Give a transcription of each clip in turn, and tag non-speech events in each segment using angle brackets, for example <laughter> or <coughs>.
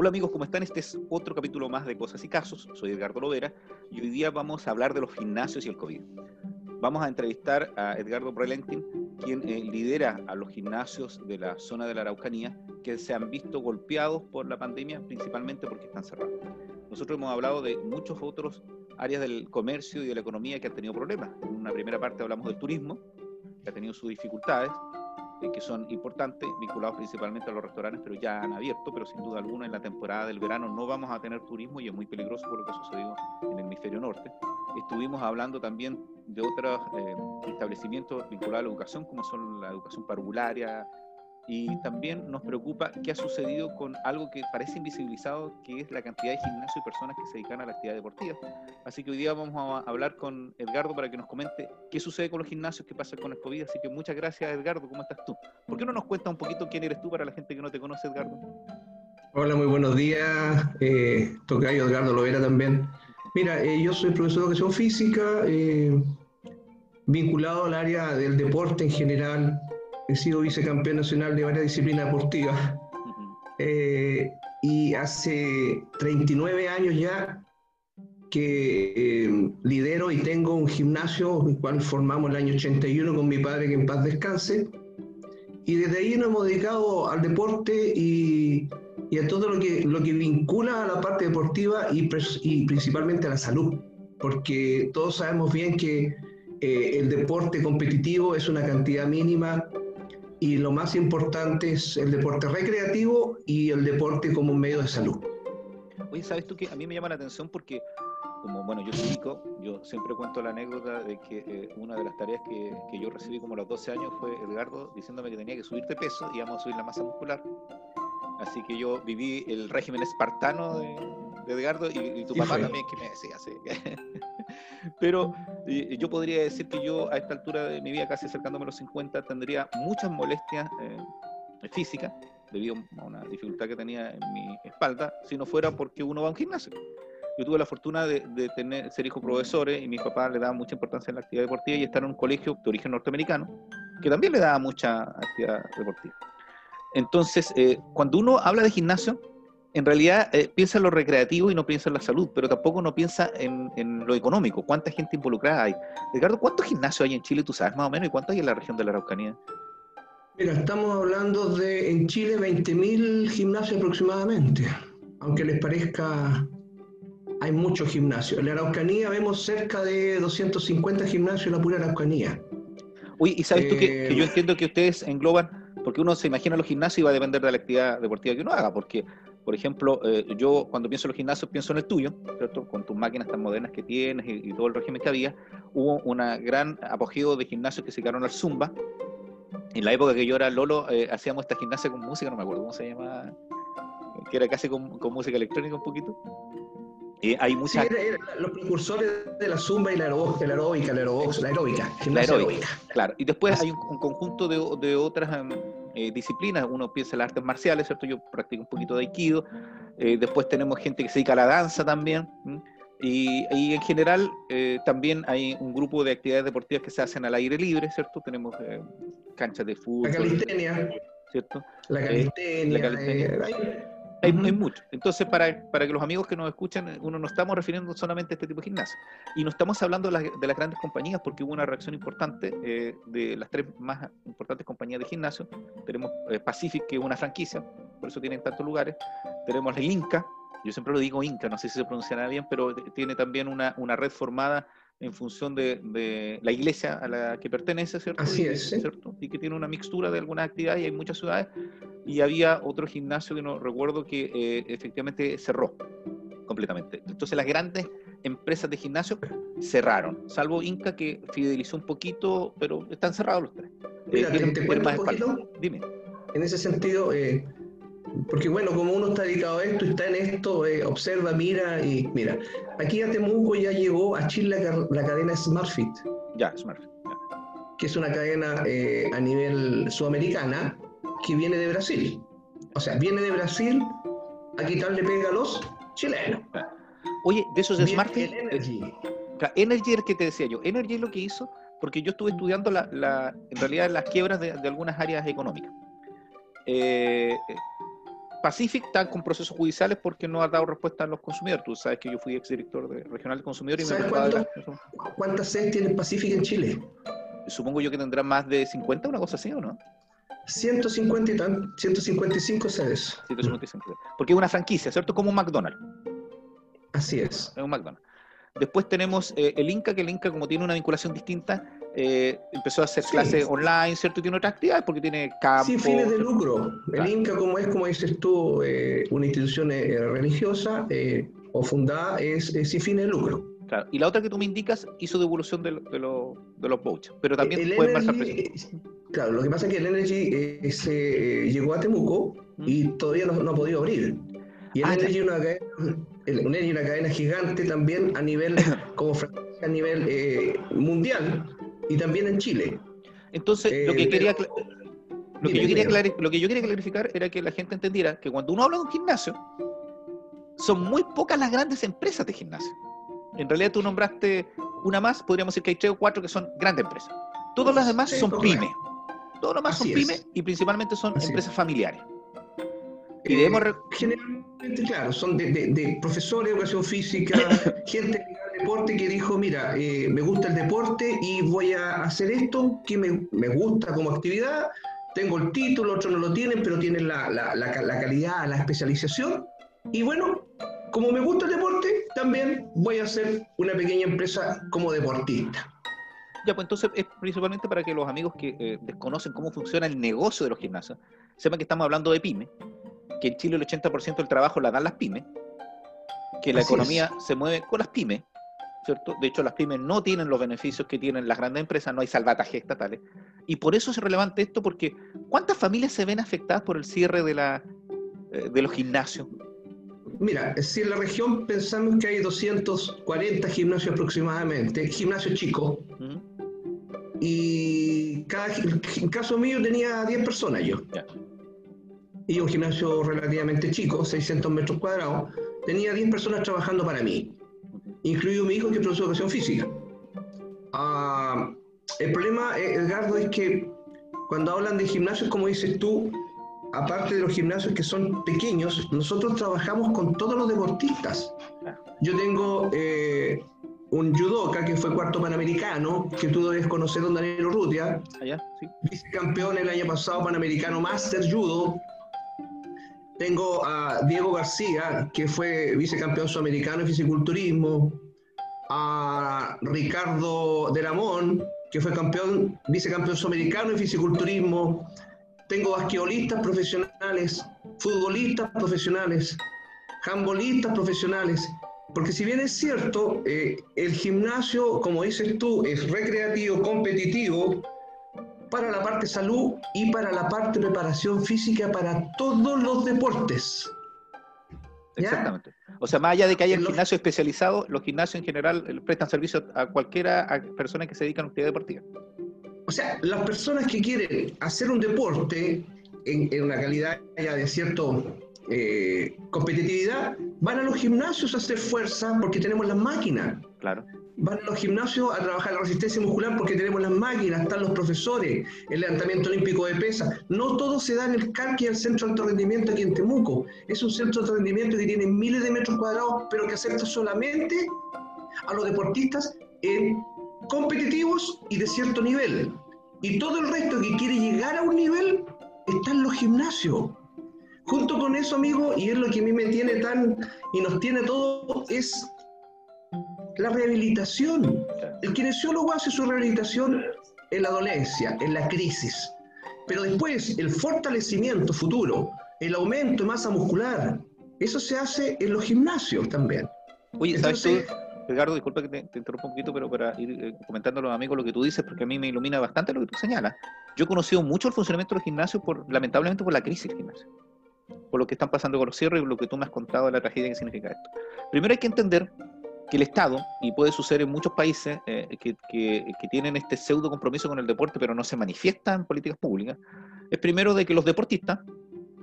Hola amigos, ¿cómo están? Este es otro capítulo más de Cosas y Casos. Soy Edgardo Lovera y hoy día vamos a hablar de los gimnasios y el COVID. Vamos a entrevistar a Edgardo Brelentin, quien eh, lidera a los gimnasios de la zona de la Araucanía que se han visto golpeados por la pandemia, principalmente porque están cerrados. Nosotros hemos hablado de muchos otros áreas del comercio y de la economía que han tenido problemas. En una primera parte hablamos del turismo, que ha tenido sus dificultades, eh, que son importantes, vinculados principalmente a los restaurantes, pero ya han abierto, pero sin duda alguna en la temporada del verano no vamos a tener turismo y es muy peligroso por lo que ha sucedido en el hemisferio norte. Estuvimos hablando también de otros eh, establecimientos vinculados a la educación, como son la educación parvularia, y también nos preocupa qué ha sucedido con algo que parece invisibilizado, que es la cantidad de gimnasios y personas que se dedican a la actividad deportiva. Así que hoy día vamos a hablar con Edgardo para que nos comente qué sucede con los gimnasios, qué pasa con el COVID. Así que muchas gracias, Edgardo. ¿Cómo estás tú? ¿Por qué no nos cuenta un poquito quién eres tú para la gente que no te conoce, Edgardo? Hola, muy buenos días. Eh, Tocayo Edgardo Lovera también. Mira, eh, yo soy profesor de educación física, eh, vinculado al área del deporte en general, he sido vicecampeón nacional de varias disciplinas deportivas. Eh, y hace 39 años ya que eh, lidero y tengo un gimnasio, el cual formamos el año 81 con mi padre, que en paz descanse. Y desde ahí nos hemos dedicado al deporte y, y a todo lo que, lo que vincula a la parte deportiva y, y principalmente a la salud. Porque todos sabemos bien que eh, el deporte competitivo es una cantidad mínima y lo más importante es el deporte recreativo y el deporte como un medio de salud. Oye, ¿sabes tú que a mí me llama la atención porque, como bueno, yo soy chico, yo siempre cuento la anécdota de que eh, una de las tareas que, que, yo recibí como a los 12 años fue Edgardo diciéndome que tenía que subir de peso y íbamos a subir la masa muscular. Así que yo viví el régimen espartano de, de Edgardo y, y tu papá también que me decía, sí. <laughs> Pero eh, yo podría decir que yo a esta altura de mi vida, casi acercándome a los 50, tendría muchas molestias eh, físicas debido a una dificultad que tenía en mi espalda, si no fuera porque uno va a un gimnasio. Yo tuve la fortuna de, de tener, ser hijo de profesores y mi papá le daba mucha importancia en la actividad deportiva y estar en un colegio de origen norteamericano que también le daba mucha actividad deportiva. Entonces, eh, cuando uno habla de gimnasio, en realidad eh, piensa en lo recreativo y no piensa en la salud, pero tampoco no piensa en, en, lo económico. ¿Cuánta gente involucrada hay? Ricardo, ¿cuántos gimnasios hay en Chile, tú sabes más o menos, y cuántos hay en la región de la Araucanía? Mira, estamos hablando de en Chile 20.000 gimnasios aproximadamente, aunque les parezca, hay muchos gimnasios. En la Araucanía vemos cerca de 250 gimnasios en la pura Araucanía. Uy, ¿y sabes eh, tú que, que yo entiendo que ustedes engloban porque uno se imagina los gimnasios y va a depender de la actividad deportiva que uno haga, porque por ejemplo, eh, yo cuando pienso en los gimnasios pienso en el tuyo, ¿cierto? Con tus máquinas tan modernas que tienes y, y todo el régimen que había, hubo una gran apogeo de gimnasios que se quedaron al Zumba. En la época que yo era Lolo, eh, hacíamos esta gimnasia con música, no me acuerdo cómo se llama, que era casi con, con música electrónica un poquito. Eh, hay muchas... Sí, era, era los precursores de la zumba y la aeróbica, la aeróbica, la aeróbica, la aeróbica, la aeróbica. Claro, y después hay un, un conjunto de, de otras um, eh, disciplinas. Uno piensa en las artes marciales, ¿cierto? Yo practico un poquito de aikido. Eh, después tenemos gente que se dedica a la danza también. Y, y, en general eh, también hay un grupo de actividades deportivas que se hacen al aire libre, ¿cierto? Tenemos canchas de fútbol. La calistenia. ¿Cierto? La calistenia. La calistenia. Hay, hay, mucho. Entonces, para, para, que los amigos que nos escuchan, uno no estamos refiriendo solamente a este tipo de gimnasio. Y no estamos hablando de las, de las grandes compañías, porque hubo una reacción importante eh, de las tres más importantes compañías de gimnasio. Tenemos eh, Pacific, que es una franquicia, por eso tienen tantos lugares. Tenemos el Inca, yo siempre lo digo Inca, no sé si se pronunciará bien, pero tiene también una, una red formada en función de, de, la iglesia a la que pertenece, ¿cierto? Así es. ¿cierto? Y que tiene una mixtura de algunas actividades y hay muchas ciudades. Y había otro gimnasio que no recuerdo que eh, efectivamente cerró completamente. Entonces las grandes empresas de gimnasio cerraron, salvo Inca que fidelizó un poquito, pero están cerrados los tres. Mira, eh, ¿te, te más un poquito? Dime. En ese sentido, eh, porque bueno, como uno está dedicado a esto, está en esto, eh, observa, mira y mira. Aquí a Temuco ya llegó a Chile la, la cadena SmartFit. Ya, SmartFit. Que es una cadena eh, a nivel sudamericana que viene de Brasil. O sea, viene de Brasil a quitarle pega a los chilenos. Oye, de esos SmartFit. Energy. Energy es el que te decía yo. Energy es lo que hizo, porque yo estuve estudiando la, la en realidad las quiebras de, de algunas áreas económicas. Eh, Pacific está con procesos judiciales porque no ha dado respuesta a los consumidores. Tú sabes que yo fui exdirector de, regional de consumidores y me cuánto, ¿Cuántas sedes tiene Pacific en Chile? Supongo yo que tendrá más de 50, una cosa así, ¿o no? 150 y tan, 155 sedes. 155. Porque es una franquicia, ¿cierto? Como un McDonald's. Así es. Es un McDonald's. Después tenemos eh, el Inca, que el Inca, como tiene una vinculación distinta, eh, empezó a hacer clases online, ¿cierto? Y tiene otras actividades porque tiene campo. Sí, fines de lucro. El Inca, como es, como dices tú, eh, una institución religiosa o fundada, es, sin fines de lucro. Claro. Y la otra que tú me indicas hizo devolución de, de, de los vouchers, pero también el puede marcar Claro, lo que pasa es que el Energy se, llegó a Temuco y todavía no, no ha podido abrir. Y el ah, Energy es una, una, cadena gigante también a nivel, <coughs> como a nivel eh, mundial y también en Chile. Entonces, lo que eh, quería... Lo que, yo quería lo que yo quería clarificar era que la gente entendiera que cuando uno habla de un gimnasio, son muy pocas las grandes empresas de gimnasio. En realidad tú nombraste una más, podríamos decir que hay tres o cuatro que son grandes empresas. Todas las demás son pymes. Todas las demás son pymes y principalmente son empresas familiares. Y debemos... Eh, generalmente, claro, son de, profesores de educación física, <coughs> gente de deporte que dijo, mira, eh, me gusta el deporte y voy a hacer esto que me, me, gusta como actividad, tengo el título, otros no lo tienen, pero tienen la, la, la, la calidad, la especialización. Y bueno, como me gusta el deporte, también voy a hacer una pequeña empresa como deportista. Ya, pues entonces es principalmente para que los amigos que eh, desconocen cómo funciona el negocio de los gimnasios sepan que estamos hablando de pyme, que en Chile el 80% del trabajo la dan las pymes, que la economía se mueve con las pymes, ¿cierto? De hecho, las pymes no tienen los beneficios que tienen las grandes empresas, no hay salvatajes estatales. Y por eso es relevante esto, porque ¿cuántas familias se ven afectadas por el cierre de, la, eh, de los gimnasios? Mira, si en la región pensamos que hay 240 gimnasios aproximadamente, gimnasios chicos, y cada, en caso mío tenía 10 personas yo y un gimnasio relativamente chico, 600 metros cuadrados, tenía 10 personas trabajando para mí, incluido mi hijo que es profesor de educación física. Ah, el problema, eh, Edgardo, es que cuando hablan de gimnasios, como dices tú, aparte de los gimnasios que son pequeños, nosotros trabajamos con todos los deportistas. Yo tengo eh, un judoka que fue cuarto panamericano, que tú debes conocer, don Daniel Urrutia, Allá, sí. vicecampeón el año pasado panamericano Master Judo, tengo a Diego García, que fue vicecampeón sudamericano en fisiculturismo, a Ricardo Deramón, que fue campeón, vicecampeón sudamericano en fisiculturismo. Tengo basquetbolistas profesionales, futbolistas profesionales, handbolistas profesionales. Porque si bien es cierto, eh, el gimnasio, como dices tú, es recreativo, competitivo, para la parte salud y para la parte preparación física para todos los deportes. Exactamente. O sea, más allá de que haya el gimnasio especializado, los gimnasios en general eh, prestan servicio a cualquiera, a personas que se dedican a actividad deportiva. O sea, las personas que quieren hacer un deporte en, una calidad ya de cierto eh, competitividad, van a los gimnasios a hacer fuerza porque tenemos las máquinas. Claro van a los gimnasios a trabajar la resistencia muscular porque tenemos las máquinas, están los profesores, el levantamiento olímpico de pesas. No todo se da en el CARC y el Centro de Alto Rendimiento aquí en Temuco. Es un centro de alto rendimiento que tiene miles de metros cuadrados, pero que acepta solamente a los deportistas competitivos y de cierto nivel. Y todo el resto que quiere llegar a un nivel está en los gimnasios. Junto con eso, amigo, y es lo que a mí me tiene tan y nos tiene todo, es la rehabilitación. El kinesiólogo hace su rehabilitación en la dolencia, en la crisis. Pero después, el fortalecimiento futuro, el aumento de masa muscular, eso se hace en los gimnasios también. Oye, Entonces, ¿sabes Edgardo, disculpa que te, interrumpa un poquito, pero para ir eh, comentando a los amigos lo que tú dices, porque a mí me ilumina bastante lo que tú señalas. Yo he conocido mucho el funcionamiento de los gimnasios, por, lamentablemente por la crisis del gimnasio, por lo que están pasando con los cierres y lo que tú me has contado de la tragedia que significa esto. Primero hay que entender que el Estado, y puede suceder en muchos países eh, que, tienen este pseudo compromiso con el deporte, pero no se manifiesta en políticas públicas, es primero de que los deportistas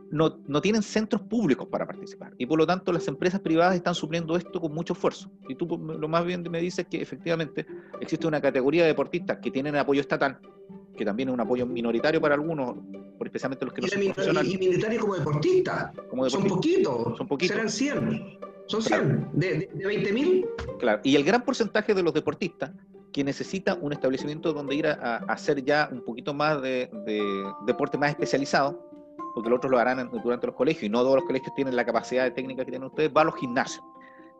no, no, tienen centros públicos para participar. Y por lo tanto las empresas privadas están supliendo esto con mucho esfuerzo. Y tú lo más bien me dices que efectivamente existe una categoría de deportistas que tienen apoyo estatal, que también es un apoyo minoritario para algunos, especialmente los que no son profesionales. Y, militares como deportistas. Son poquitos. Son poquitos. Serán 100. Son 100. ¿De, de, 20.000? Claro. Y el gran porcentaje de los deportistas que necesita un establecimiento donde ir a, hacer ya un poquito más de, deporte más especializado, porque los otros lo harán durante los colegios y no todos los colegios tienen la capacidad de técnica que tienen ustedes, va a los gimnasios.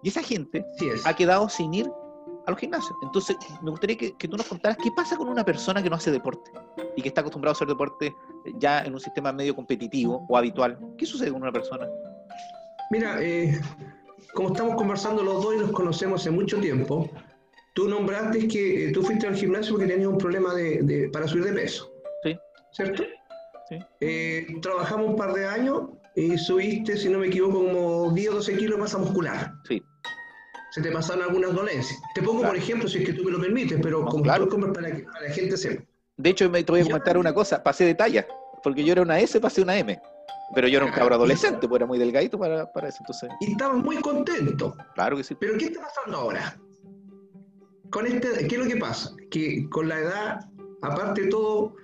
Y esa gente ha quedado sin ir a los gimnasios. Entonces, me gustaría que, tú nos contaras qué pasa con una persona que no hace deporte y que está acostumbrado a hacer deporte ya en un sistema medio competitivo o habitual. ¿Qué sucede con una persona? Mira, eh, como estamos conversando los dos y nos conocemos hace mucho tiempo, tú nombraste que eh, tú fuiste al gimnasio porque tenías un problema de, para subir de peso. Sí. ¿Cierto? Sí. Eh, trabajamos un par de años y subiste, si no me equivoco, como 10 o 12 kilos de masa muscular. Sí se te pasaron algunas dolencias. Te pongo, por ejemplo, si es que tú me lo permites, pero como claro. para que la gente sepa. De hecho, me te voy a comentar una cosa, pasé de talla, porque yo era una S, pasé una M. Pero yo era un cabro adolescente, pues era muy delgadito para, para eso. Entonces... Y estabas muy contento. Claro que sí. Pero ¿qué está pasando ahora? Con este, ¿Qué es lo que pasa? Que con la edad, aparte de todo,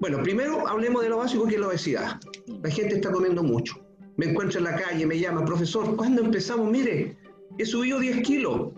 bueno, primero hablemos de lo básico que es la obesidad. La gente está comiendo mucho. Me encuentro en la calle, me llama, profesor, ¿cuándo empezamos? Mire, he subido 10 kilos.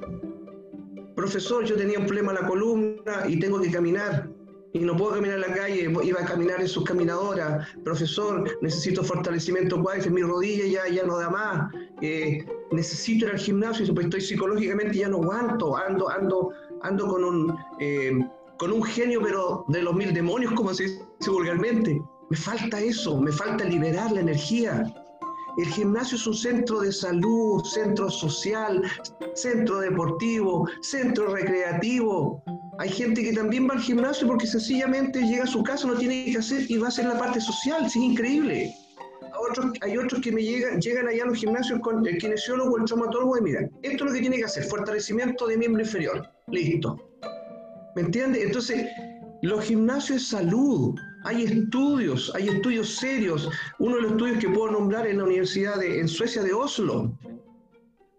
Profesor, yo tenía un problema en la columna y tengo que caminar y no puedo caminar en la calle, iba a caminar en sus caminadoras. Profesor, necesito fortalecimiento en mi rodilla ya, ya no da más. Eh, necesito ir al gimnasio, pues estoy psicológicamente ya no aguanto, ando, ando, ando con un, eh, con un genio, pero de los mil demonios, como se dice vulgarmente. Me falta eso, me falta liberar la energía. El gimnasio es un centro de salud, centro social, centro deportivo, centro recreativo. Hay gente que también va al gimnasio porque sencillamente llega a su casa, no tiene que hacer y va a hacer la parte social. Es increíble. hay otros que me llegan, llegan allá a los gimnasios con el kinesiólogo, el traumatólogo y mira, esto es lo que tiene que hacer, fortalecimiento de miembro inferior. Listo. ¿Me entiendes? Entonces, los gimnasios es salud. Hay estudios, hay estudios serios. Uno de los estudios que puedo nombrar en la Universidad de, en Suecia de Oslo.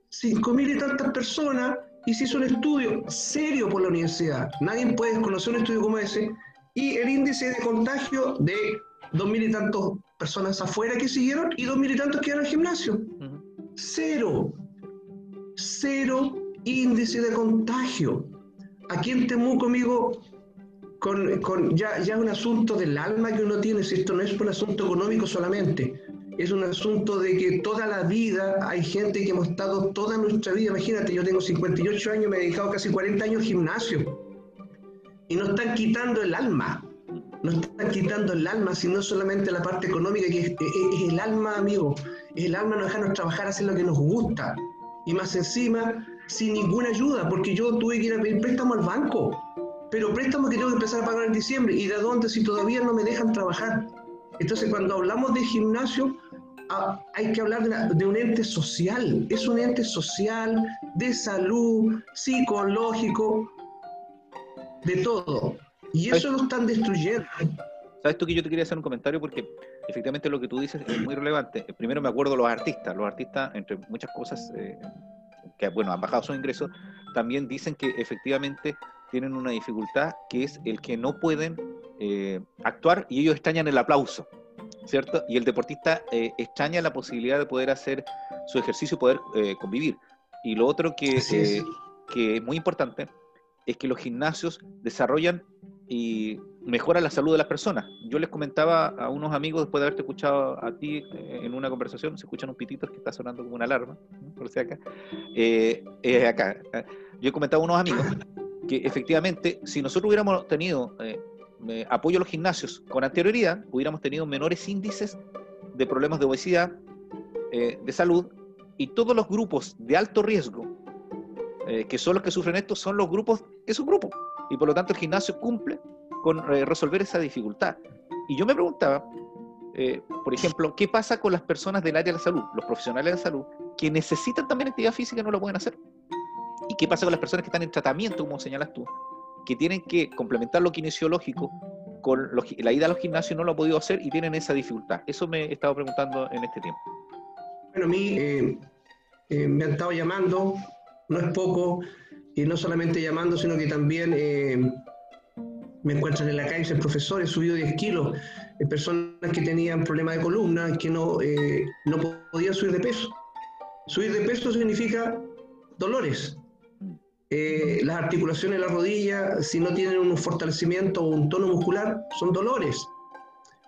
Cinco mil y tantas personas y se hizo un estudio serio por la universidad. Nadie puede desconocer un estudio como ese. Y el índice de contagio de dos mil y tantas personas afuera que siguieron y dos mil y tantos que iban al gimnasio. Cero. Cero índice de contagio. Aquí en Temuco, amigo, con, con, ya, ya es un asunto del alma que uno tiene, si esto no es un asunto económico solamente, es un asunto de que toda la vida hay gente que hemos estado toda nuestra vida, imagínate, yo tengo 58 años, me he dedicado casi 40 años al gimnasio, y nos están quitando el alma, no están quitando el alma, sino solamente la parte económica, que es, es el alma, amigo, es el alma no dejarnos trabajar, hacer lo que nos gusta, y más encima, sin ninguna ayuda, porque yo tuve que ir a pedir préstamo al banco, pero préstamo que tengo que empezar a pagar en diciembre. ¿Y de dónde si todavía no me dejan trabajar? Entonces, cuando hablamos de gimnasio, ah, hay que hablar de, un ente social. Es un ente social, de salud, psicológico, de todo. Y eso lo están destruyendo. ¿Sabes tú que yo te quería hacer un comentario? Porque efectivamente lo que tú dices es muy relevante. Primero me acuerdo de los artistas. Los artistas, entre muchas cosas, eh, que bueno, han bajado sus ingresos, también dicen que efectivamente tienen una dificultad que es el que no pueden eh, actuar y ellos extrañan el aplauso, ¿cierto? Y el deportista eh, extraña la posibilidad de poder hacer su ejercicio y poder eh, convivir. Y lo otro que, que es muy importante es que los gimnasios desarrollan y mejoran la salud de las personas. Yo les comentaba a unos amigos, después de haberte escuchado a ti en una conversación, se escuchan un pitito que está sonando como una alarma, por si acá. Eh, acá. Yo comentaba a unos amigos que efectivamente, si nosotros hubiéramos tenido eh, apoyo a los gimnasios con anterioridad, hubiéramos tenido menores índices de problemas de obesidad, eh, de salud, y todos los grupos de alto riesgo, eh, que son los que sufren esto, son los grupos, es un grupo, y por lo tanto el gimnasio cumple con resolver esa dificultad. Y yo me preguntaba, por ejemplo, ¿qué pasa con las personas del área de la salud, los profesionales de salud, que necesitan también actividad física y no lo pueden hacer? ¿Y qué pasa con las personas que están en tratamiento, como señalas tú? Que tienen que complementar lo kinesiológico con la ida a los gimnasios no lo han podido hacer y tienen esa dificultad. Eso me he estado preguntando en este tiempo. Bueno, a mí eh, eh, me han estado llamando, no es poco, y no solamente llamando, sino que también eh, me encuentran en la calle, soy profesor, he subido 10 kilos, eh, personas que tenían problemas de columna, que no, no podían subir de peso. Subir de peso significa dolores. Eh, las articulaciones de la rodilla, si no tienen un fortalecimiento o un tono muscular, son dolores.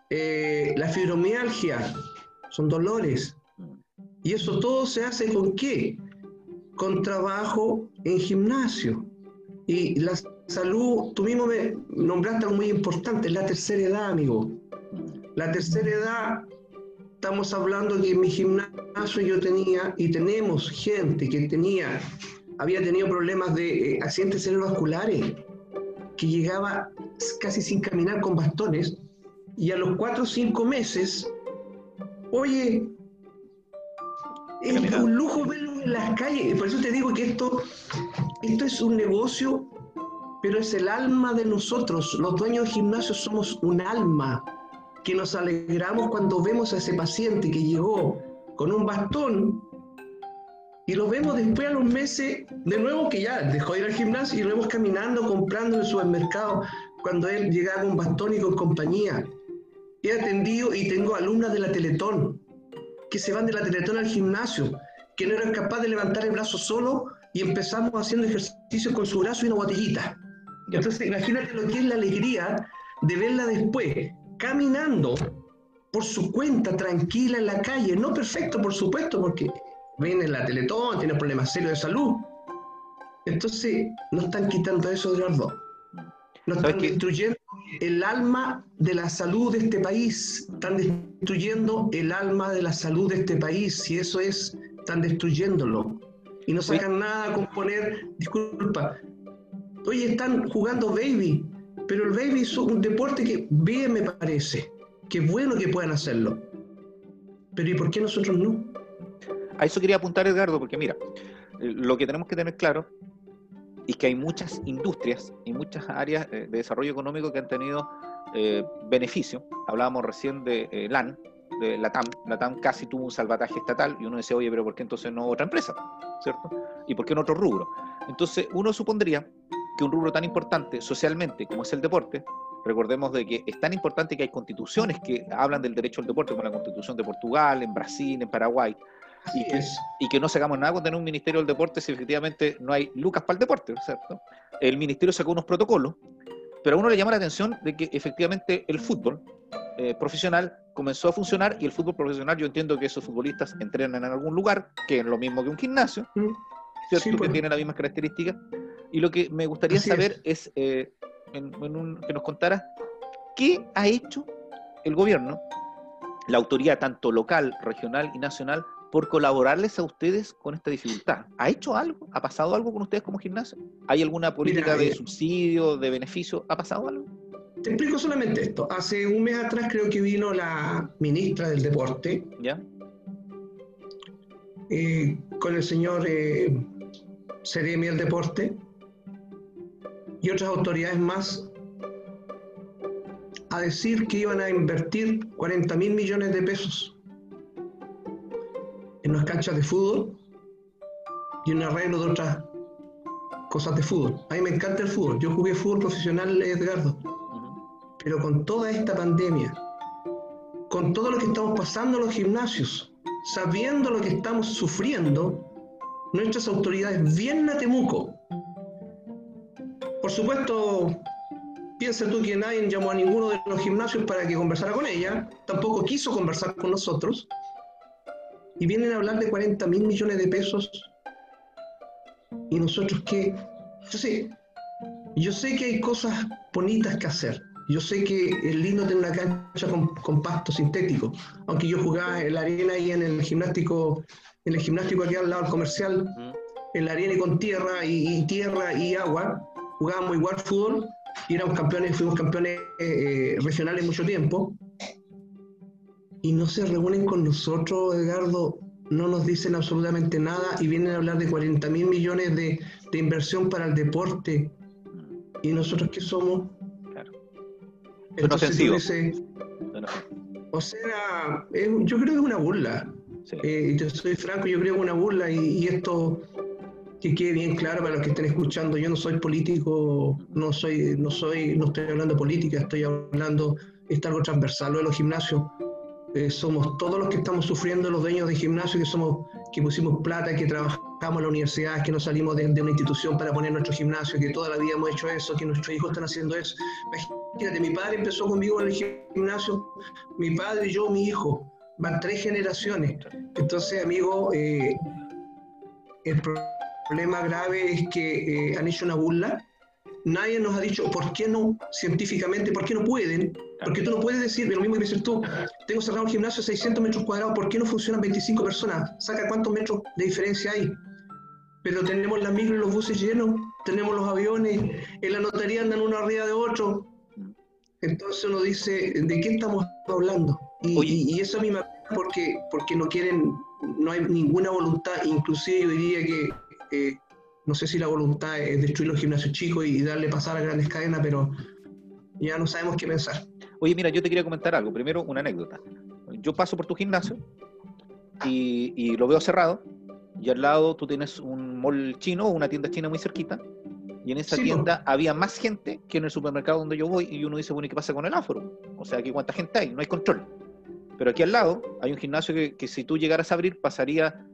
la fibromialgia, son dolores. Y eso todo se hace con qué? Con trabajo en gimnasio. Y la salud, tú mismo me nombraste algo muy importante, la tercera edad, amigo. La tercera edad, estamos hablando que en mi gimnasio yo tenía y tenemos gente que tenía, había tenido problemas de eh, accidentes cerebrovasculares, que llegaba casi sin caminar con bastones, y a los cuatro o cinco meses, oye, es un lujo verlo en las calles. Por eso te digo que esto, esto es un negocio, pero es el alma de nosotros. Los dueños de gimnasio somos un alma que nos alegramos cuando vemos a ese paciente que llegó con un bastón y lo vemos después a los meses de nuevo que ya dejó de ir al gimnasio y lo vemos caminando, comprando en el supermercado cuando él llegaba con bastón y con compañía. He atendido y tengo alumnas de la Teletón que se van de la Teletón al gimnasio, que no eran capaces de levantar el brazo solo y empezamos haciendo ejercicio con su brazo y una botellita. Entonces, imagínate lo que es la alegría de verla después, caminando por su cuenta, tranquila en la calle, no perfecto, por supuesto, porque viene la Teletón, tiene problemas serios de salud. Entonces, no están quitando eso, de dos. No están destruyendo el alma de la salud de este país. Están destruyendo el alma de la salud de este país. Y eso es, están destruyéndolo. Y no sacan nada con poner, disculpa, oye, están jugando baby, pero el baby es un deporte que bien me parece. Qué bueno que puedan hacerlo. Pero ¿y por qué nosotros no? A eso quería apuntar, Edgardo, porque mira, lo que tenemos que tener claro y que hay muchas industrias y muchas áreas eh, de desarrollo económico que han tenido eh, beneficio. Hablábamos recién de eh, LAN, de la TAM. La TAM casi tuvo un salvataje estatal y uno dice, oye, pero ¿por qué entonces no otra empresa? ¿Cierto? ¿Y por qué no otro rubro? Entonces uno supondría que un rubro tan importante socialmente como es el deporte, recordemos de que es tan importante que hay constituciones que hablan del derecho al deporte, como la constitución de Portugal, en Brasil, en Paraguay, y que, y que, no sacamos nada con tener un Ministerio del Deporte si efectivamente no hay lucas para el deporte, ¿cierto? El Ministerio sacó unos protocolos, pero a uno le llama la atención de que efectivamente el fútbol eh, profesional comenzó a funcionar y el fútbol profesional yo entiendo que esos futbolistas entrenan en algún lugar, que es lo mismo que un gimnasio, mm. ¿cierto? que pues. tiene las mismas características. Y lo que me gustaría saber es, eh, que nos contara qué ha hecho el gobierno, la autoridad tanto local, regional y nacional, por colaborarles a ustedes con esta dificultad. ¿Ha hecho algo? ¿Ha pasado algo con ustedes como gimnasio? ¿Hay alguna política de eh, subsidio, de beneficio? ¿Ha pasado algo? Te explico solamente esto. Hace un mes atrás creo que vino la ministra del Deporte. ¿Ya? Eh, con el señor eh, Seremi del Deporte y otras autoridades más a decir que iban a invertir 40 mil millones de pesos en unas canchas de fútbol y un arreglo de otras cosas de fútbol. A mí me encanta el fútbol. Yo jugué fútbol profesional, Edgardo. Pero con toda esta pandemia, con todo lo que estamos pasando en los gimnasios, sabiendo lo que estamos sufriendo, nuestras autoridades vienen a Temuco. Por supuesto, piensa tú que nadie llamó a ninguno de los gimnasios para que conversara con ella, tampoco quiso conversar con nosotros y vienen a hablar de 40 mil millones de pesos. ¿Y nosotros qué? Yo sé, yo sé que hay cosas bonitas que hacer. Yo sé que es lindo tener una cancha con, pasto sintético. Aunque yo jugaba en la arena y en el gimnástico, en el gimnástico aquí al lado del comercial, en la arena y con tierra y, tierra y agua, jugábamos igual fútbol y éramos campeones, fuimos campeones eh, regionales mucho tiempo y no se reúnen con nosotros, Edgardo, no nos dicen absolutamente nada y vienen a hablar de 40 mil millones de, inversión para el deporte. ¿Y nosotros qué somos? Claro. Entonces, o sea, yo creo que es una burla. Sí. Eh, yo soy franco, yo creo que es una burla y, esto que quede bien claro para los que estén escuchando, yo no soy político, no soy, no soy, no estoy hablando de política, estoy hablando, es algo transversal lo de los gimnasios. Eh, somos todos los que estamos sufriendo, los dueños de gimnasio, que somos, que pusimos plata, que trabajamos en la universidad, que no salimos de, una institución para poner nuestro gimnasio, que toda la vida hemos hecho eso, que nuestros hijos están haciendo eso. Imagínate, mi padre empezó conmigo en el gimnasio, mi padre, yo, mi hijo, van tres generaciones. Entonces, amigo, eh, el problema grave es que eh, han hecho una burla nadie nos ha dicho por qué no, científicamente, por qué no pueden, porque tú no puedes decir, lo mismo que dices tú, tengo cerrado un gimnasio de 600 metros cuadrados, ¿por qué no funcionan 25 personas? Saca cuántos metros de diferencia hay. Pero tenemos las micros y los buses llenos, tenemos los aviones, en la notaría andan uno arriba de otro. Entonces uno dice, ¿de qué estamos hablando? Y, eso a mí me porque, porque no quieren, no hay ninguna voluntad, inclusive yo diría que... Eh, no sé si la voluntad es destruir los gimnasios chicos y darle pasar a grandes cadenas, pero ya no sabemos qué pensar. Oye, mira, yo te quería comentar algo. Primero, una anécdota. Yo paso por tu gimnasio y, lo veo cerrado, y al lado tú tienes un mall chino una tienda china muy cerquita, y en esa tienda había más gente que en el supermercado donde yo voy, y uno dice, bueno, ¿y qué pasa con el aforo? O sea, ¿aquí cuánta gente hay? No hay control. Pero aquí al lado hay un gimnasio que, que si tú llegaras a abrir pasaría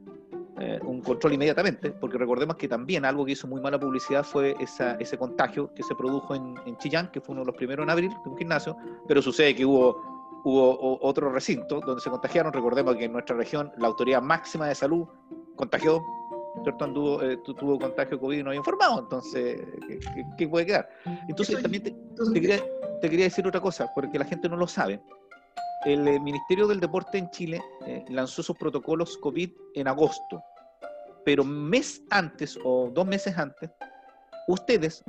eh, un control inmediatamente, porque recordemos que también algo que hizo muy mala publicidad fue esa, ese contagio que se produjo en, en, Chillán, que fue uno de los primeros en abril de un gimnasio, pero sucede que hubo, hubo otro recinto donde se contagiaron. Recordemos que en nuestra región la autoridad máxima de salud contagió, ¿cierto? Anduvo, eh, tuvo contagio COVID y no había informado, entonces, ¿qué, puede quedar? Entonces, también te, quería, te quería decir otra cosa, porque la gente no lo sabe el eh, Ministerio del Deporte en Chile eh, lanzó sus protocolos COVID en agosto, pero mes antes o dos meses antes, ustedes,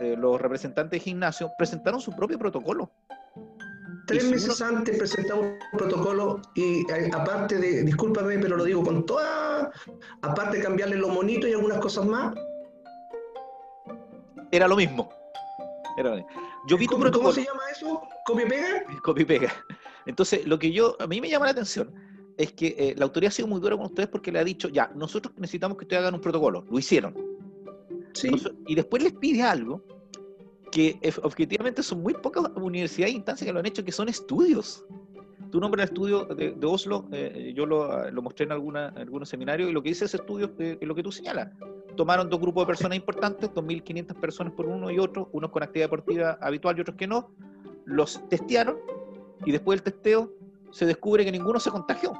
eh, los representantes de gimnasio, presentaron su propio protocolo. Tres meses antes presentamos un protocolo y aparte de, discúlpame, pero lo digo con toda, aparte de cambiarle los monitos y algunas cosas más. Era lo mismo. Era lo mismo. Yo vi ¿Cómo, ¿Cómo se llama eso? ¿Copy pega? Copy pega. Entonces, lo que yo, a mí me llama la atención es que eh, la autoridad ha sido muy dura con ustedes porque le ha dicho, ya, nosotros necesitamos que ustedes hagan un protocolo. Lo hicieron. Sí. y después les pide algo que objetivamente son muy pocas universidades e instancias que lo han hecho, que son estudios. Tú nombras el estudio de, Oslo, eh, yo lo, lo, mostré en, alguna, algunos seminarios, y lo que dice ese estudio es lo que tú señalas. Tomaron dos grupos de personas importantes, 2.500 personas por uno y otro, unos con actividad deportiva habitual y otros que no, los testearon y después del testeo se descubre que ninguno se contagió.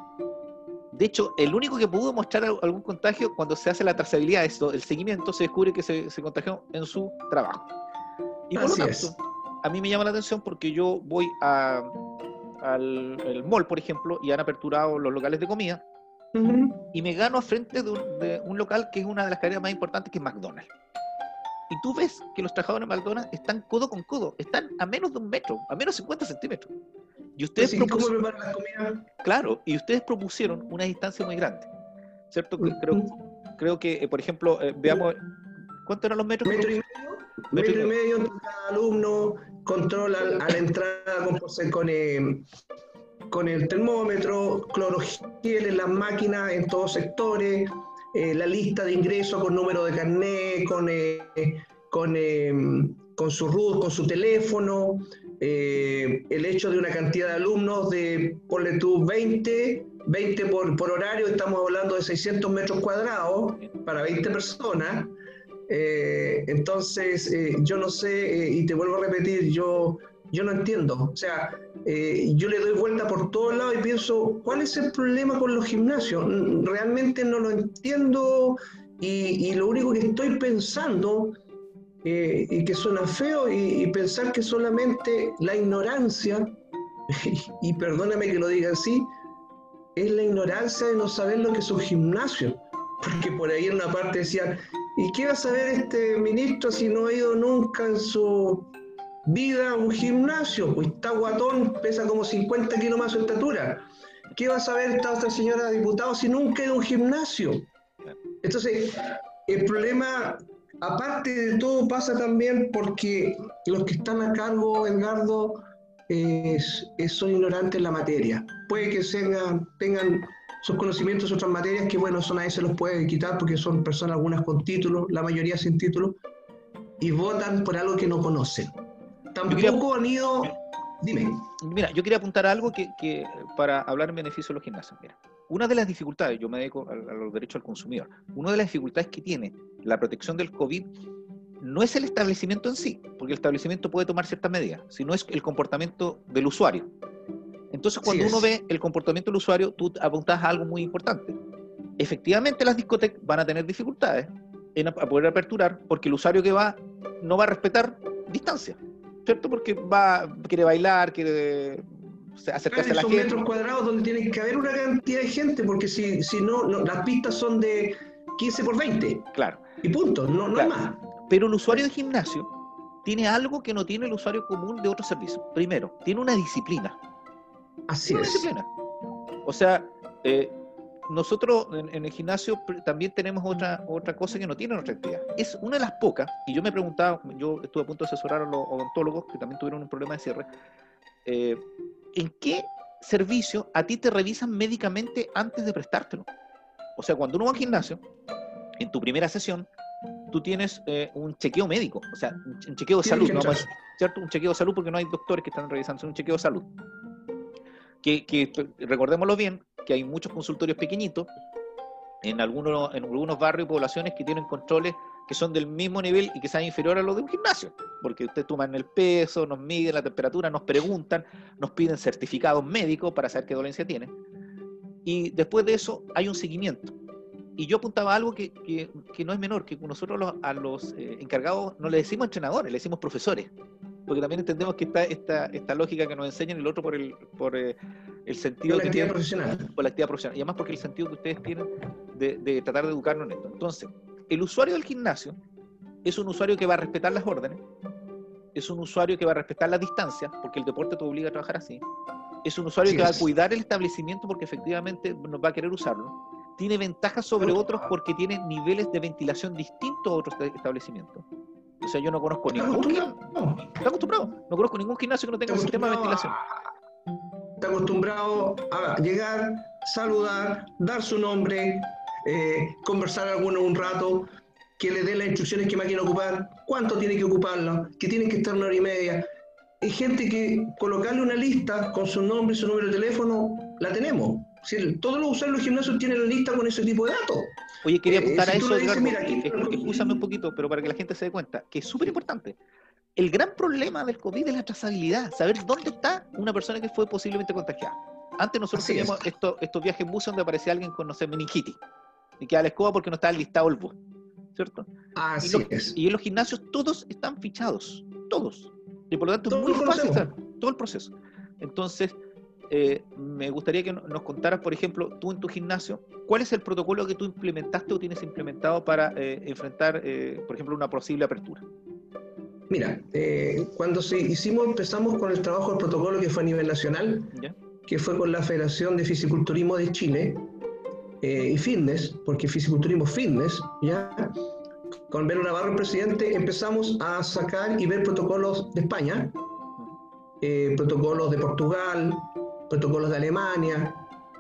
De hecho, el único que pudo mostrar algún contagio cuando se hace la trazabilidad, esto, el seguimiento, se descubre que se, contagió en su trabajo. Y por lo tanto, a mí me llama la atención porque yo voy a, al mall, por ejemplo, y han aperturado los locales de comida, y me gano a frente de un, de un, local que es una de las cadenas más importantes, que es McDonald's y tú ves que los trabajadores de McDonald's están codo con codo, están a menos de un metro, a menos de 50 centímetros. Y ustedes pues ¿Cómo preparan la comida? Claro, y ustedes propusieron una distancia muy grande, ¿cierto? Creo, creo que, eh, por ejemplo, eh, veamos, ¿cuántos eran los metros? Metro y medio, metro, y medio entre cada alumno, control a, la entrada con, con, eh, con el termómetro, clorogel en las máquinas en todos sectores, eh, la lista de ingresos con número de carnet, con, eh, con, eh, con, su RUT, con su teléfono, el hecho de una cantidad de alumnos de, ponle tú, 20, 20 por, por horario, estamos hablando de 600 metros cuadrados para 20 personas. Entonces, yo no sé, y te vuelvo a repetir, yo yo no entiendo. O sea, eh, yo le doy vuelta por todos lados y pienso, ¿cuál es el problema con los gimnasios? Realmente no lo entiendo y, lo único que estoy pensando, eh, y que suena feo, y, pensar que solamente la ignorancia, <laughs> y, perdóname que lo diga así, es la ignorancia de no saber lo que es un gimnasio. Porque por ahí en una parte decían, ¿y qué va a saber este ministro si no ha ido nunca en su vida un gimnasio, pues está guatón, pesa como 50 kilos más su estatura. ¿Qué va a saber esta otra señora diputada si nunca ha ido a un gimnasio? Entonces, el problema, aparte de todo, pasa también porque los que están a cargo, Edgardo, son ignorantes en la materia. Puede que tengan sus conocimientos, otras materias que, bueno, eso nadie se los puede quitar porque son personas algunas con títulos, la mayoría sin títulos, y votan por algo que no conocen. Tampoco han ido... Dime. Mira, yo quería apuntar algo que, que, para hablar en beneficio de los gimnasios. Mira, una de las dificultades, yo me dedico a, a los derechos al consumidor, una de las dificultades que tiene la protección del COVID no es el establecimiento en sí, porque el establecimiento puede tomar ciertas medidas, sino es el comportamiento del usuario. Entonces, cuando uno ve el comportamiento del usuario, tú apuntas a algo muy importante. Efectivamente, las discotecas van a tener dificultades en poder aperturar, porque el usuario que va no va a respetar distancia, ¿cierto? Porque va, quiere bailar, quiere acercarse a la son metros cuadrados donde tiene que haber una cantidad de gente, porque si, si no, las pistas son de 15 por 20. Claro. Y punto, no, no hay más. Pero el usuario de gimnasio tiene algo que no tiene el usuario común de otros servicios. Primero, tiene una disciplina. Así es. Disciplina. O sea, eh, nosotros en, el gimnasio también tenemos otra, otra cosa que no tiene nuestra actividad. Es una de las pocas, y yo me preguntaba, yo estuve a punto de asesorar a los odontólogos que también tuvieron un problema de cierre, eh, ¿en qué servicio a ti te revisan médicamente antes de prestártelo? O sea, cuando uno va al gimnasio, en tu primera sesión, tú tienes eh, un chequeo médico, o sea, un chequeo de salud, ¿no? ¿cierto? Un chequeo de salud porque no hay doctores que están revisando, un chequeo de salud. Que, que, recordémoslo bien, que hay muchos consultorios pequeñitos en algunos, en algunos barrios y poblaciones que tienen controles que son del mismo nivel y que sean inferiores a los de un gimnasio, porque ustedes toman el peso, nos miden la temperatura, nos preguntan, nos piden certificados médicos para saber qué dolencia tienen. Y después de eso hay un seguimiento y yo apuntaba algo que, que, no es menor, que nosotros a los eh, encargados no le decimos entrenadores, le decimos profesores, porque también entendemos que está esta, esta lógica que nos enseñan el otro por el, por, eh, el sentido por la actividad profesional. Por la actividad profesional, y además porque el sentido que ustedes tienen de, de tratar de educarnos en esto. Entonces, el usuario del gimnasio es un usuario que va a respetar las órdenes, es un usuario que va a respetar la distancia, porque el deporte te obliga a trabajar así, es un usuario que va a cuidar el establecimiento porque efectivamente nos va a querer usarlo, tiene ventajas sobre otros porque tiene niveles de ventilación distintos a otros establecimientos. O sea, yo no conozco ningún gimnasio. Está acostumbrado. No conozco ningún gimnasio que no tenga un sistema de ventilación. Está acostumbrado a llegar, saludar, dar su nombre, eh, conversar alguno un rato, que le dé las instrucciones que máquina ocupar, cuánto tiene que ocuparlo, que tiene que estar una hora y media. Hay gente que colocarle una lista con su nombre y su número de teléfono, la tenemos todos los usuarios de los gimnasios tienen la lista con ese tipo de datos. Oye, quería eh, apuntar a eso, escúchame un poquito, pero para que la gente se dé cuenta, que es súper importante. El gran problema del COVID es la trazabilidad, saber dónde está una persona que fue posiblemente contagiada. Antes nosotros teníamos estos, estos viajes en bus donde aparecía alguien con, no sé, meningitis, y queda la escoba porque no estaba listado el bus, ¿cierto? Así y, es. y en los gimnasios todos están fichados, todos. Y por lo tanto es muy fácil todo el proceso. Entonces, eh, me gustaría que nos contaras, por ejemplo, tú en tu gimnasio, ¿cuál es el protocolo que tú implementaste o tienes implementado para eh, enfrentar, eh, por ejemplo, una posible apertura? Mira, cuando se hicimos, empezamos con el trabajo del protocolo que fue a nivel nacional, que fue con la Federación de Fisiculturismo de Chile y Fitness, porque Fisiculturismo Fitness, ¿ya? Con Belo Navarro, el presidente, empezamos a sacar y ver protocolos de España, protocolos de Portugal, protocolos de Alemania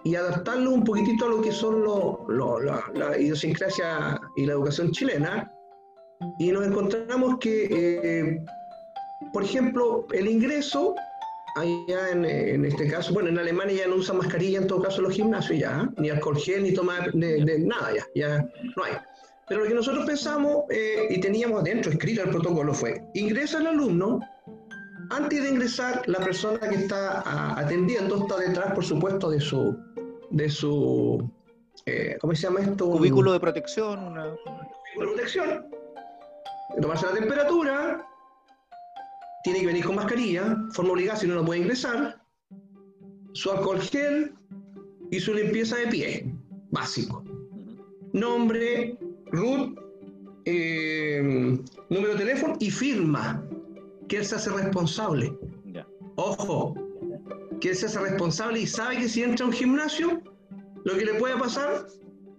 y adaptarlo un poquitito a lo que son la, idiosincrasia y la educación chilena. Y nos encontramos que, eh, por ejemplo, el ingreso, allá en, este caso, bueno, en Alemania ya no usan mascarilla en todo caso los gimnasios ya, ni alcohol gel, ni tomar de, nada ya, ya no hay. Pero lo que nosotros pensamos eh, y teníamos dentro escrito el protocolo fue, ingresa el alumno, antes de ingresar, la persona que está ah, atendiendo está detrás, por supuesto, de su, de su eh, ¿cómo se llama esto? Cubículo de protección. Una... Cubículo de protección. Tomarse la temperatura, tiene que venir con mascarilla, forma obligada si no, no puede ingresar, su alcohol gel y su limpieza de pie, básico. Nombre, root, eh, número de teléfono y firma que él se hace responsable. Ojo, que él se hace responsable y sabe que si entra a un gimnasio, lo que le puede pasar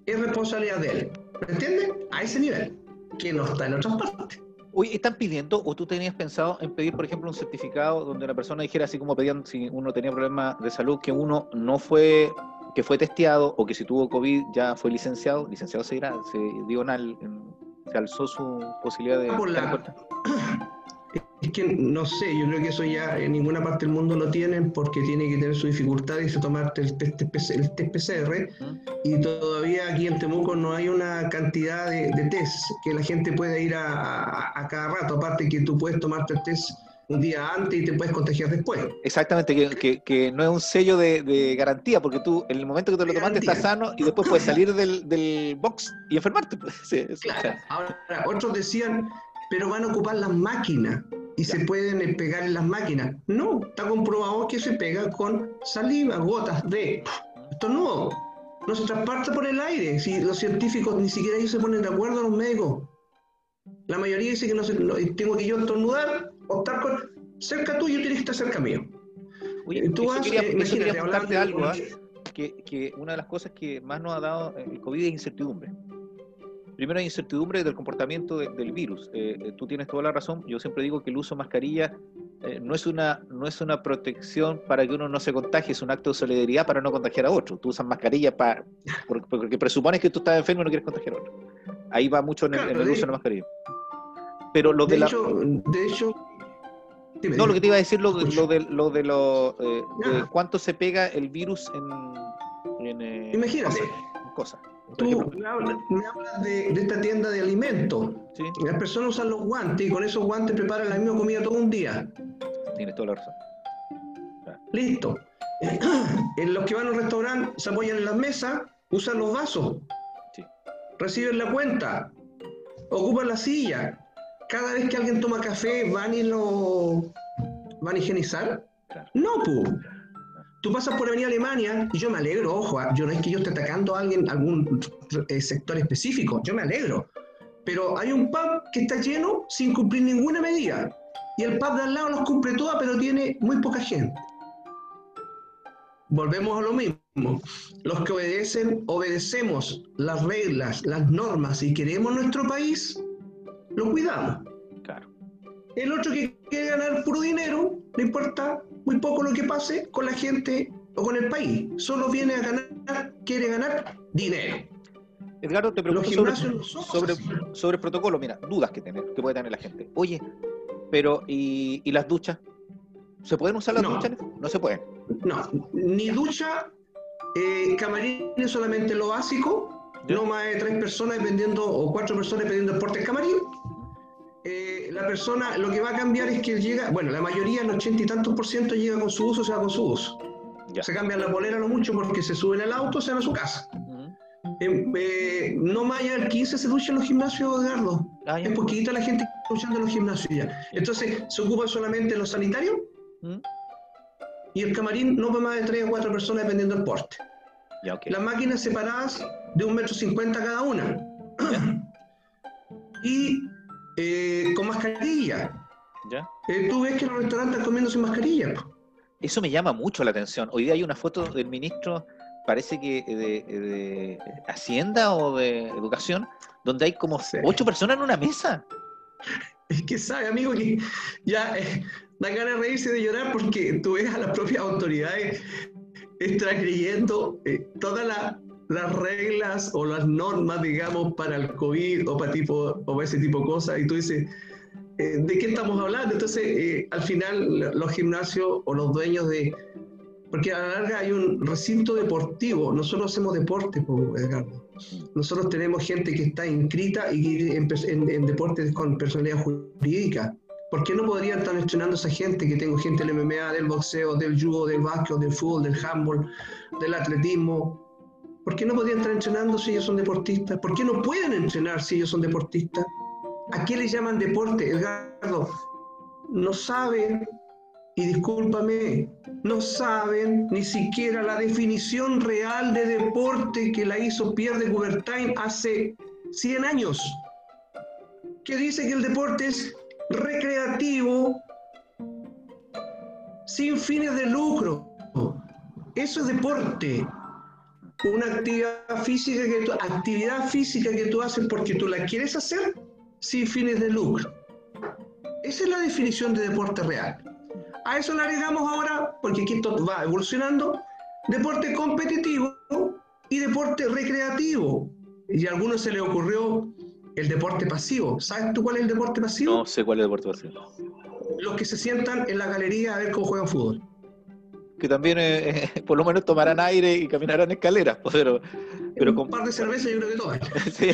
es responsabilidad de él. ¿Me entiendes? A ese nivel, que no está en otras partes. Uy, ¿están pidiendo o tú tenías pensado en pedir, por ejemplo, un certificado donde la persona dijera, así como pedían si uno tenía problemas de salud, que uno no fue que fue testeado o que si tuvo COVID ya fue licenciado, licenciado se dirá, se dio se alzó su posibilidad de... <coughs> Es que no sé, yo creo que eso ya en ninguna parte del mundo lo tienen porque tiene que tener su dificultad y se tomar el test, el test PCR y todavía aquí en Temuco no hay una cantidad de, test que la gente pueda ir a, a, cada rato, aparte que tú puedes tomarte el test un día antes y te puedes contagiar después. Exactamente, que, que, no es un sello de, garantía, porque tú en el momento que te lo tomaste estás sano y después puedes salir del, del box y enfermarte. Pues. <laughs> claro. Ahora, otros decían, pero van a ocupar las máquinas y se pueden eh, pegar en las máquinas. No, está comprobado que se pega con saliva, gotas de... Esto no, se transporta por el aire. Si los científicos ni siquiera ellos se ponen de acuerdo, los médicos. La mayoría dice que no, se, tengo que yo estornudar o estar cerca tuyo, tienes que estar cerca mío. Oye, tú vas, quería, eh, hablarte de algo, ¿ah? que, que una de las cosas que más nos ha dado el COVID es incertidumbre primero hay incertidumbre del comportamiento del virus. Eh, eh, tú tienes toda la razón. Yo siempre digo que el uso de mascarilla eh, no, es una, no es una protección para que uno no se contagie, es un acto de solidaridad para no contagiar a otro. Tú usas mascarilla para, porque, presupones que tú estás enfermo y no quieres contagiar a otro. Ahí va mucho en, el, uso de la mascarilla. Pero lo de, la... hecho, de hecho no, lo que te iba a decir, lo, lo de, lo de, lo, cuánto se pega el virus en... en Imagínate. Cosas. Tú me hablas, de, esta tienda de alimentos. Las personas usan los guantes y con esos guantes preparan la misma comida todo un día. Tienes toda la razón. Listo. <clears throat> En los que van al restaurante se apoyan en las mesas, usan los vasos. Reciben la cuenta, ocupan la silla. Cada vez que alguien toma café, van y lo van a higienizar. No, pues Tú pasas por Avenida Alemania y yo me alegro, ojo, ah, yo no es que yo esté atacando a alguien, algún eh, sector específico, yo me alegro. Pero hay un pub que está lleno sin cumplir ninguna medida. Y el pub de al lado los cumple todas, pero tiene muy poca gente. Volvemos a lo mismo. Los que obedecen, obedecemos las reglas, las normas y queremos nuestro país, lo cuidamos. Claro. El otro que quiere ganar puro dinero, no importa muy poco lo que pase con la gente o con el país. Solo viene a ganar, quiere ganar dinero. Edgardo, te pregunto sobre, sobre, el protocolo. Mira, dudas que, tener, que puede tener la gente. Oye, pero ¿y, las duchas? ¿Se pueden usar las duchas? No se pueden. No, ni ducha, eh, camarines solamente lo básico, no más de tres personas dependiendo, o cuatro personas dependiendo del porte camarín eh, la persona lo que va a cambiar es que llega, bueno, la mayoría, el ochenta y tantos por ciento llega con su uso, se va con su uso. Se cambia la polera lo mucho porque se suben al auto, se van a su casa. Em, eh, no más allá del 15 se ducha en los gimnasios, Edgardo. Ah, es poquita la gente que está duchando en los gimnasios ya. Entonces, se ocupa solamente los sanitarios y el camarín no va más de 3 o 4 personas dependiendo del porte. Las máquinas separadas de un metro cincuenta cada una. y eh, mascarilla. ¿Ya? Eh, tú ves que los restaurantes están comiendo sin mascarilla. Eso me llama mucho la atención. Hoy día hay una foto del ministro, parece que de, Hacienda o de Educación, donde hay como ocho personas en una mesa. <laughs> Es que sabe, amigo, que ya eh, da ganas de reírse de llorar porque tú ves a las propias autoridades estar creyendo toda la las reglas o las normas, digamos, para el COVID o para, tipo, o ese tipo de cosas, y tú dices, eh, ¿de qué estamos hablando? Entonces, eh, al final, los gimnasios o los dueños de... Porque a la larga hay un recinto deportivo, nosotros hacemos deporte, Edgardo. Nosotros tenemos gente que está inscrita y en, deportes con personalidad jurídica. ¿Por qué no podrían estar entrenando a esa gente que tengo gente del MMA, del boxeo, del judo, del básquet, del fútbol, del handball, del atletismo, ¿Por qué no podían estar entrenando si ellos son deportistas? ¿Por qué no pueden entrenar si ellos son deportistas? ¿A qué le llaman deporte, Edgardo? No saben, y discúlpame, no saben ni siquiera la definición real de deporte que la hizo Pierre de Coubertin hace 100 años, que dice que el deporte es recreativo, sin fines de lucro. Eso es deporte una actividad física que actividad física que tú haces porque tú la quieres hacer sin fines de lucro. Esa es la definición de deporte real. A eso le agregamos ahora, porque aquí va evolucionando, deporte competitivo y deporte recreativo. Y a algunos se les ocurrió el deporte pasivo. ¿Sabes tú cuál es el deporte pasivo? No sé cuál es el deporte pasivo. Los que se sientan en la galería a ver cómo juegan fútbol. Que también eh, <laughs> por lo menos tomarán aire y caminarán escaleras, pues, pero, pero con un par de cervezas yo creo que todas. <laughs> sí.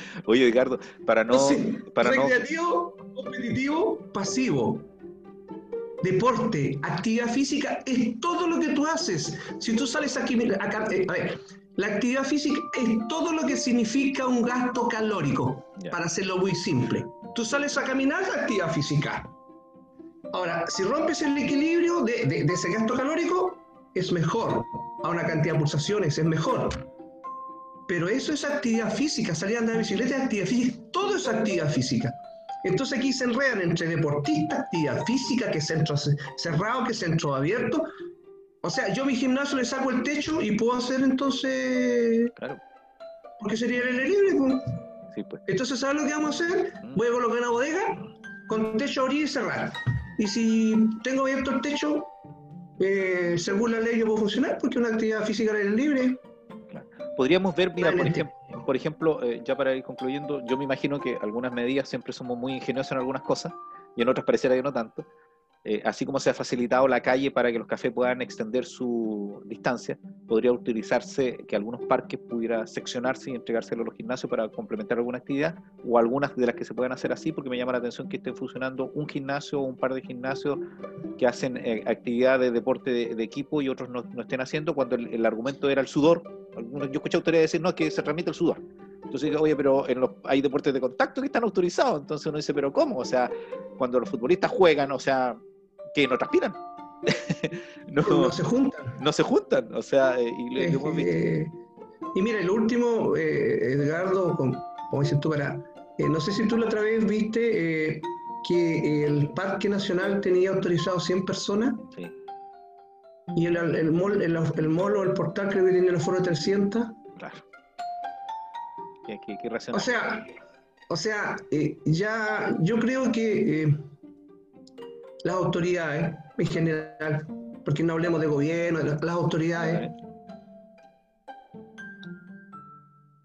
<laughs> Oye, Ricardo, para no... para recreativo, competitivo, pasivo. Deporte, actividad física, es todo lo que tú haces. Si tú sales aquí, acá, eh, a ver, la actividad física es todo lo que significa un gasto calórico, para hacerlo muy simple. Tú sales a caminar, actividad física. Ahora, si rompes el equilibrio de, de ese gasto calórico, es mejor. A una cantidad de pulsaciones es mejor. Pero eso es actividad física, salir a andar en bicicleta es actividad física, todo es actividad física. Entonces aquí se enredan entre deportista, actividad física, que es centro cerrado, que es centro abierto. O sea, yo a mi gimnasio le saco el techo y puedo hacer entonces... Claro. Porque sería el aire libre. Pues. Sí, pues. Entonces, ¿sabes lo que vamos a hacer? Mm. Voy a colocar una bodega con techo abrir y cerrar. Y si tengo abierto el techo, eh, según la ley yo puedo funcionar porque es una actividad física al aire libre. Podríamos ver, mira, por ejemplo, por ejemplo eh, ya para ir concluyendo, yo me imagino que algunas medidas siempre somos muy ingeniosos en algunas cosas y en otras pareciera que no tanto. Eh, así como se ha facilitado la calle para que los cafés puedan extender su distancia, podría utilizarse que algunos parques pudiera seccionarse y entregárselo a los gimnasios para complementar alguna actividad, o algunas de las que se puedan hacer así, porque me llama la atención que estén funcionando un gimnasio o un par de gimnasios que hacen eh, actividad de deporte de, equipo y otros no, no, estén haciendo, cuando el, argumento era el sudor. Yo escuché a autoridades decir, no, es que se transmite el sudor. Entonces, oye, pero en los, hay deportes de contacto que están autorizados. Entonces uno dice, pero ¿cómo? O sea, cuando los futbolistas juegan, o sea, que no transpiran. <laughs> no, se juntan. No se juntan, o sea, eh, y, y mira, el último, eh, Edgardo, como, dices tú, para, eh, no sé si tú la otra vez viste que el Parque Nacional tenía autorizado 100 personas. Sí. Y el, el, mall, el, el mall o el portal creo que tiene el foro de 300. Claro. ¿Qué, qué, o sea, o sea ya yo creo que las autoridades en general, porque no hablemos de gobierno, las autoridades,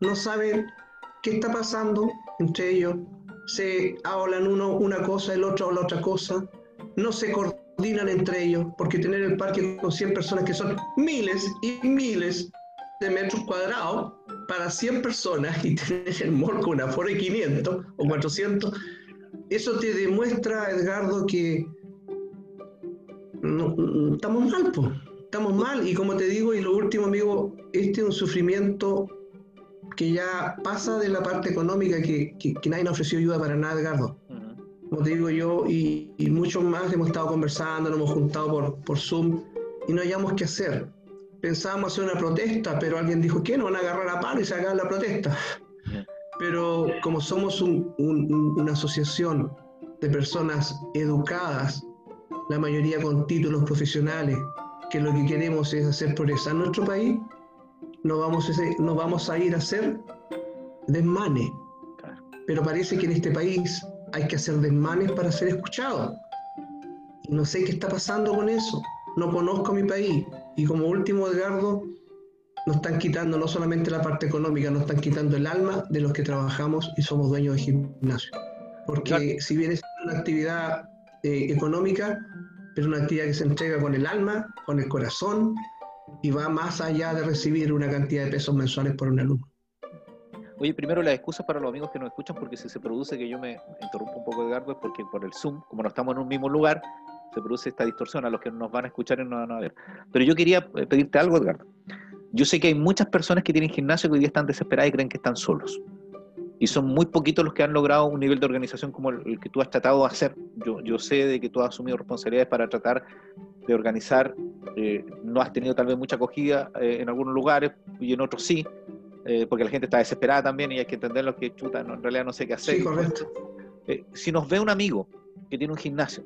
no saben qué está pasando entre ellos, se hablan uno una cosa, el otro habla otra cosa, no se coordinan entre ellos, porque tener el parque con 100 personas que son miles y miles de metros cuadrados para 100 personas y <laughs> tener el mall con una foro de 500 o 400, eso te demuestra, Edgardo, que no, estamos mal, pues. Estamos mal y como te digo, y lo último, amigo, este es un sufrimiento que ya pasa de la parte económica, que, que, nadie nos ofreció ayuda para nada, Edgardo. Como te digo yo, y, y, muchos más hemos estado conversando, nos hemos juntado por, por Zoom y no hayamos qué hacer. Pensábamos hacer una protesta, pero alguien dijo que no van a agarrar a palo y sacar la protesta. Pero como somos una asociación de personas educadas la mayoría con títulos profesionales, que lo que queremos es hacer progresar nuestro país, no vamos a, no vamos a ir a hacer desmanes. Pero parece que en este país hay que hacer desmanes para ser escuchados. Y no sé qué está pasando con eso. No conozco mi país. Y como último, Edgardo, nos están quitando no solamente la parte económica, nos están quitando el alma de los que trabajamos y somos dueños de gimnasio. Porque si bien es una actividad eh, económica, pero una actividad que se entrega con el alma, con el corazón y va más allá de recibir una cantidad de pesos mensuales por un alumno. Oye, primero las excusas para los amigos que nos escuchan, porque si se produce que yo me interrumpo un poco, Edgardo, es porque por el Zoom, como no estamos en un mismo lugar, se produce esta distorsión a los que nos van a escuchar y no van a ver. Pero yo quería eh, pedirte algo, Edgardo. Yo sé que hay muchas personas que tienen gimnasio que hoy día están desesperadas y creen que están solos y son muy poquitos los que han logrado un nivel de organización como el, que tú has tratado de hacer. Yo, yo, sé de que tú has asumido responsabilidades para tratar de organizar, eh, no has tenido tal vez mucha acogida eh, en algunos lugares y en otros sí, eh, porque la gente está desesperada también y hay que entender lo que chuta, en realidad no sé qué hacer. Sí, correcto. si nos ve un amigo que tiene un gimnasio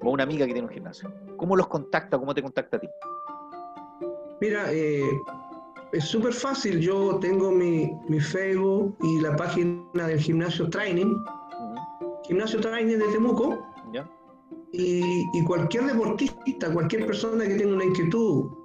o una amiga que tiene un gimnasio, ¿cómo los contacta? ¿Cómo te contacta a ti? Mira, es súper fácil. Yo tengo mi, mi, Facebook y la página del gimnasio Training. Gimnasio Training de Temuco. Y, y, cualquier deportista, cualquier persona que tenga una inquietud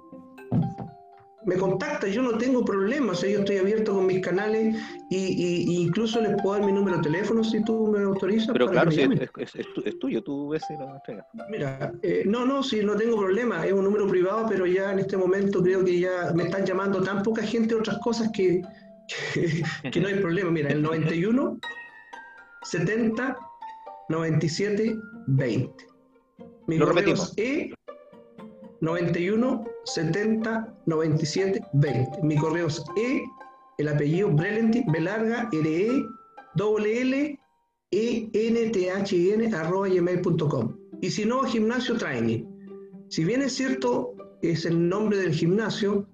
me contacta, yo no tengo problemas, yo estoy abierto con mis canales y, incluso les puedo dar mi número de teléfono si tú me autorizas. Pero claro, sí, es, tuyo, tú ves si lo entregas. Mira, eh, no, no, sí, no tengo problema, es un número privado, pero ya en este momento creo que ya me están llamando tan poca gente otras cosas que, que, no hay <laughs> problema. Mira, el 91 70 97 20. Mi lo repetimos. E 91 70 97 20. Mi correo es E, el apellido Brelenti, B larga, R E, W L, E N T H N arroba gmail.com. Y si no, gimnasio training. Si bien es cierto, es el nombre del gimnasio,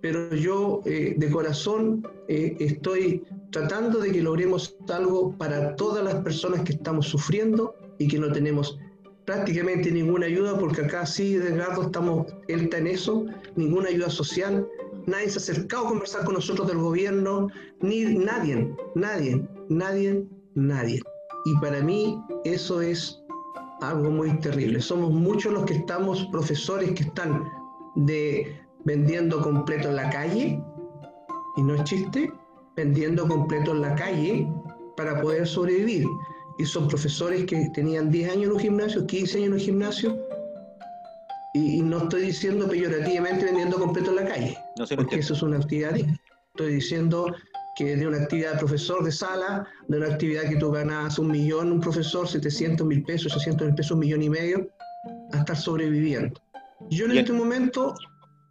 pero yo eh, de corazón eh, estoy tratando de que logremos algo para todas las personas que estamos sufriendo y que no tenemos prácticamente ninguna ayuda, porque acá sí, Edgardo, estamos, en eso, ninguna ayuda social, nadie se ha acercado a conversar con nosotros del gobierno, ni nadie, nadie, nadie, nadie. Y para mí eso es algo muy terrible. Somos muchos los que estamos, profesores que están de vendiendo completo en la calle, y no es chiste, vendiendo completo en la calle para poder sobrevivir y son profesores que tenían 10 años en un gimnasio, 15 años en un gimnasio, y, no estoy diciendo peyorativamente vendiendo completo en la calle, porque eso es una actividad. Estoy diciendo que de una actividad de profesor de sala, de una actividad que tú ganas un millón, un profesor, 700 mil pesos, 800 mil pesos, un millón y medio, a estar sobreviviendo. Yo en este momento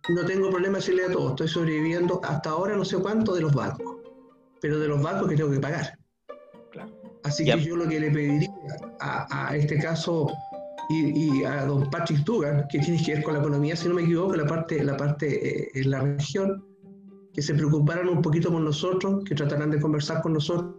no tengo problema de decirle a todos, estoy sobreviviendo hasta ahora no sé cuánto de los bancos, pero de los bancos que tengo que pagar. Así que yo lo que le pediría a, este caso y, a don Patrick Dugan, que tiene que ver con la economía, si no me equivoco, la parte, la parte eh, en la región, que se preocuparan un poquito por nosotros, que trataran de conversar con nosotros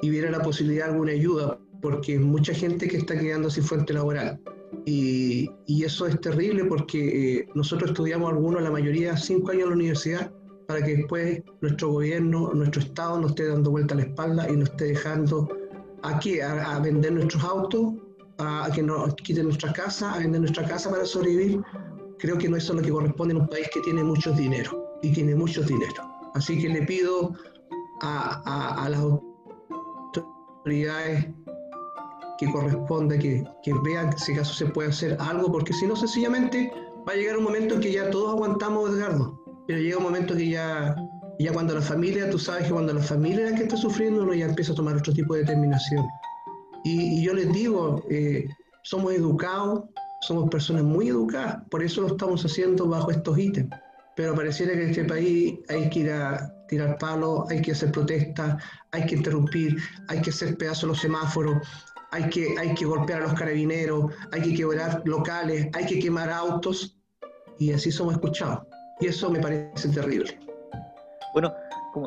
y vieran la posibilidad de alguna ayuda, porque mucha gente que está quedando sin fuente laboral. Y, eso es terrible porque eh, nosotros estudiamos algunos, la mayoría, cinco años en la universidad para que después nuestro gobierno, nuestro Estado nos esté dando vuelta a la espalda y nos esté dejando aquí a, vender nuestros autos, a, que nos quiten nuestra casa, a vender nuestra casa para sobrevivir. Creo que no eso es lo que corresponde en un país que tiene mucho dinero y tiene mucho dinero. Así que le pido a, las autoridades que corresponde que, que vean si acaso se puede hacer algo, porque si no, sencillamente va a llegar un momento en que ya todos aguantamos, Edgardo pero llega un momento que ya, ya cuando la familia, tú sabes que cuando la familia es la que está sufriendo, uno ya empieza a tomar otro tipo de determinación. Y, yo les digo, eh, somos educados, somos personas muy educadas, por eso lo estamos haciendo bajo estos ítems. Pero pareciera que en este país hay que ir a tirar palos, hay que hacer protestas, hay que interrumpir, hay que hacer pedazos los semáforos, hay que, hay que golpear a los carabineros, hay que quebrar locales, hay que quemar autos, y así somos escuchados. Y eso me parece terrible. Bueno,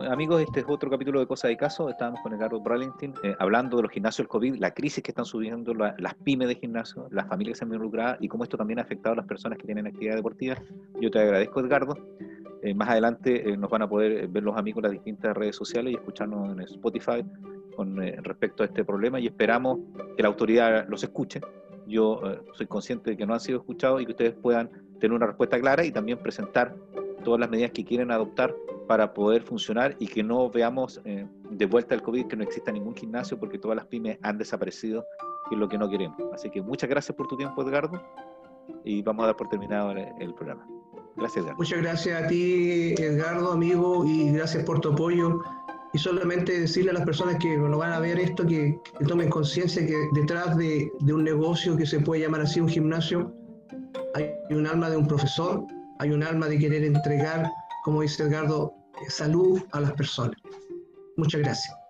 amigos, este es otro capítulo de Cosa de Caso. Estábamos con Edgardo Bralentin eh, hablando de los gimnasios del COVID, la crisis que están subiendo las pymes de gimnasio, las familias que se han involucrado y cómo esto también ha afectado a las personas que tienen actividad deportiva. Yo te agradezco, Edgardo. Eh, más adelante eh, nos van a poder ver los amigos en las distintas redes sociales y escucharnos en Spotify con respecto a este problema y esperamos que la autoridad los escuche. Yo soy consciente de que no han sido escuchados y que ustedes puedan tener una respuesta clara y también presentar todas las medidas que quieren adoptar para poder funcionar y que no veamos eh, de vuelta el COVID, que no exista ningún gimnasio porque todas las pymes han desaparecido, que es lo que no queremos. Así que muchas gracias por tu tiempo, Edgardo, y vamos a dar por terminado el, programa. Gracias, Edgardo. Muchas gracias a ti, Edgardo, amigo, y gracias por tu apoyo. Y solamente decirle a las personas que no van a ver esto, que, tomen conciencia que detrás de, de un negocio que se puede llamar así un gimnasio, hay un alma de un profesor, hay un alma de querer entregar, como dice Edgardo, salud a las personas. Muchas gracias.